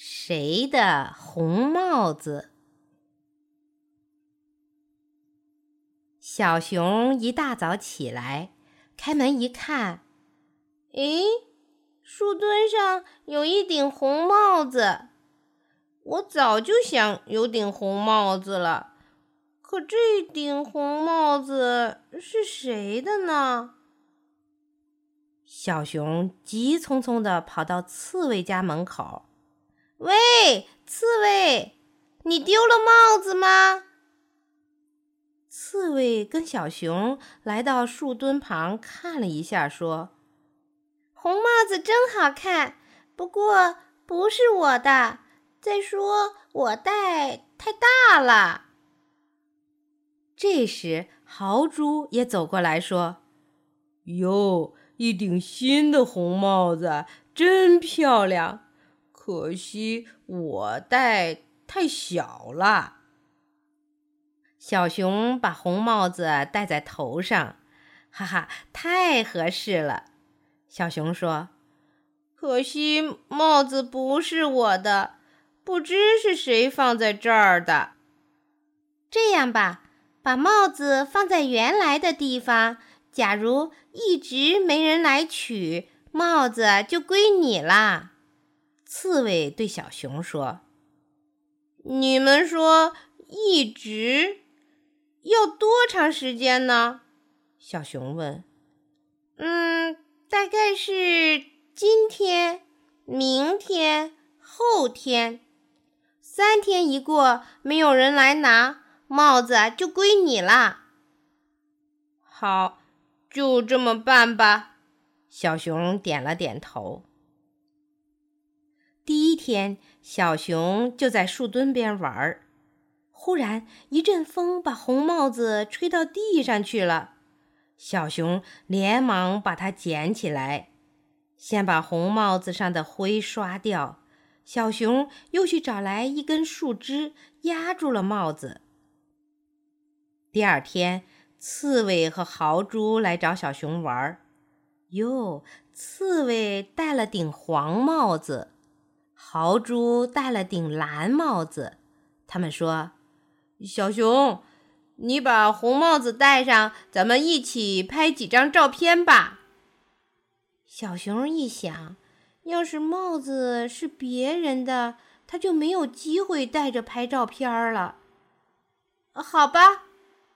谁的红帽子？小熊一大早起来，开门一看，诶，树墩上有一顶红帽子。我早就想有顶红帽子了，可这顶红帽子是谁的呢？小熊急匆匆地跑到刺猬家门口。喂，刺猬，你丢了帽子吗？刺猬跟小熊来到树墩旁看了一下，说：“红帽子真好看，不过不是我的。再说我戴太大了。”这时，豪猪也走过来说：“哟，一顶新的红帽子，真漂亮。”可惜我戴太小了。小熊把红帽子戴在头上，哈哈，太合适了。小熊说：“可惜帽子不是我的，不知是谁放在这儿的。这样吧，把帽子放在原来的地方。假如一直没人来取，帽子就归你啦。”刺猬对小熊说：“你们说一直要多长时间呢？”小熊问。“嗯，大概是今天、明天、后天，三天一过，没有人来拿帽子，就归你啦。”“好，就这么办吧。”小熊点了点头。天，小熊就在树墩边玩儿。忽然，一阵风把红帽子吹到地上去了。小熊连忙把它捡起来，先把红帽子上的灰刷掉。小熊又去找来一根树枝，压住了帽子。第二天，刺猬和豪猪来找小熊玩儿。哟，刺猬戴了顶黄帽子。豪猪戴了顶蓝帽子，他们说：“小熊，你把红帽子戴上，咱们一起拍几张照片吧。”小熊一想，要是帽子是别人的，他就没有机会戴着拍照片了。好吧，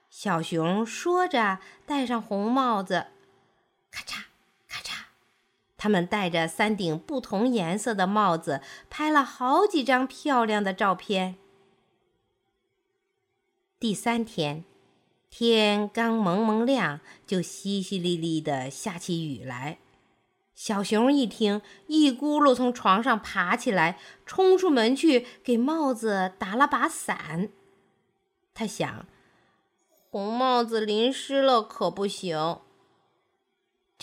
小熊说着，戴上红帽子，他们戴着三顶不同颜色的帽子，拍了好几张漂亮的照片。第三天，天刚蒙蒙亮，就淅淅沥沥的下起雨来。小熊一听，一咕噜从床上爬起来，冲出门去给帽子打了把伞。他想，红帽子淋湿了可不行。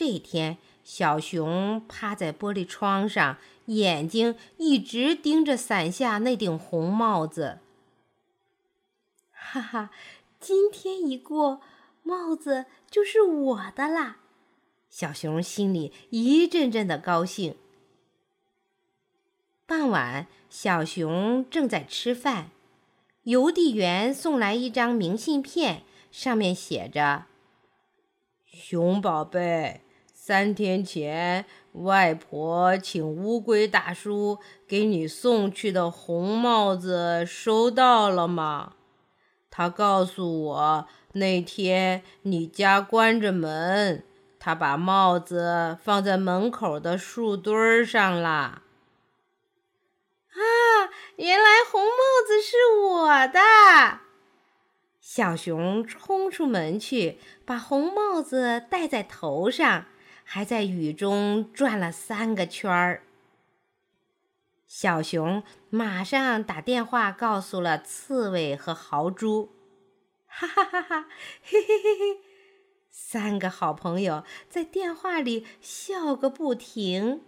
这一天。小熊趴在玻璃窗上，眼睛一直盯着伞下那顶红帽子。哈哈，今天一过，帽子就是我的啦！小熊心里一阵阵的高兴。傍晚，小熊正在吃饭，邮递员送来一张明信片，上面写着：“熊宝贝。”三天前，外婆请乌龟大叔给你送去的红帽子收到了吗？他告诉我，那天你家关着门，他把帽子放在门口的树墩上啦。啊，原来红帽子是我的！小熊冲出门去，把红帽子戴在头上。还在雨中转了三个圈儿。小熊马上打电话告诉了刺猬和豪猪，哈哈哈哈，嘿嘿嘿嘿，三个好朋友在电话里笑个不停。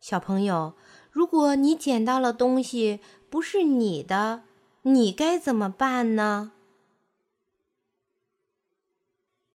小朋友，如果你捡到了东西不是你的，你该怎么办呢？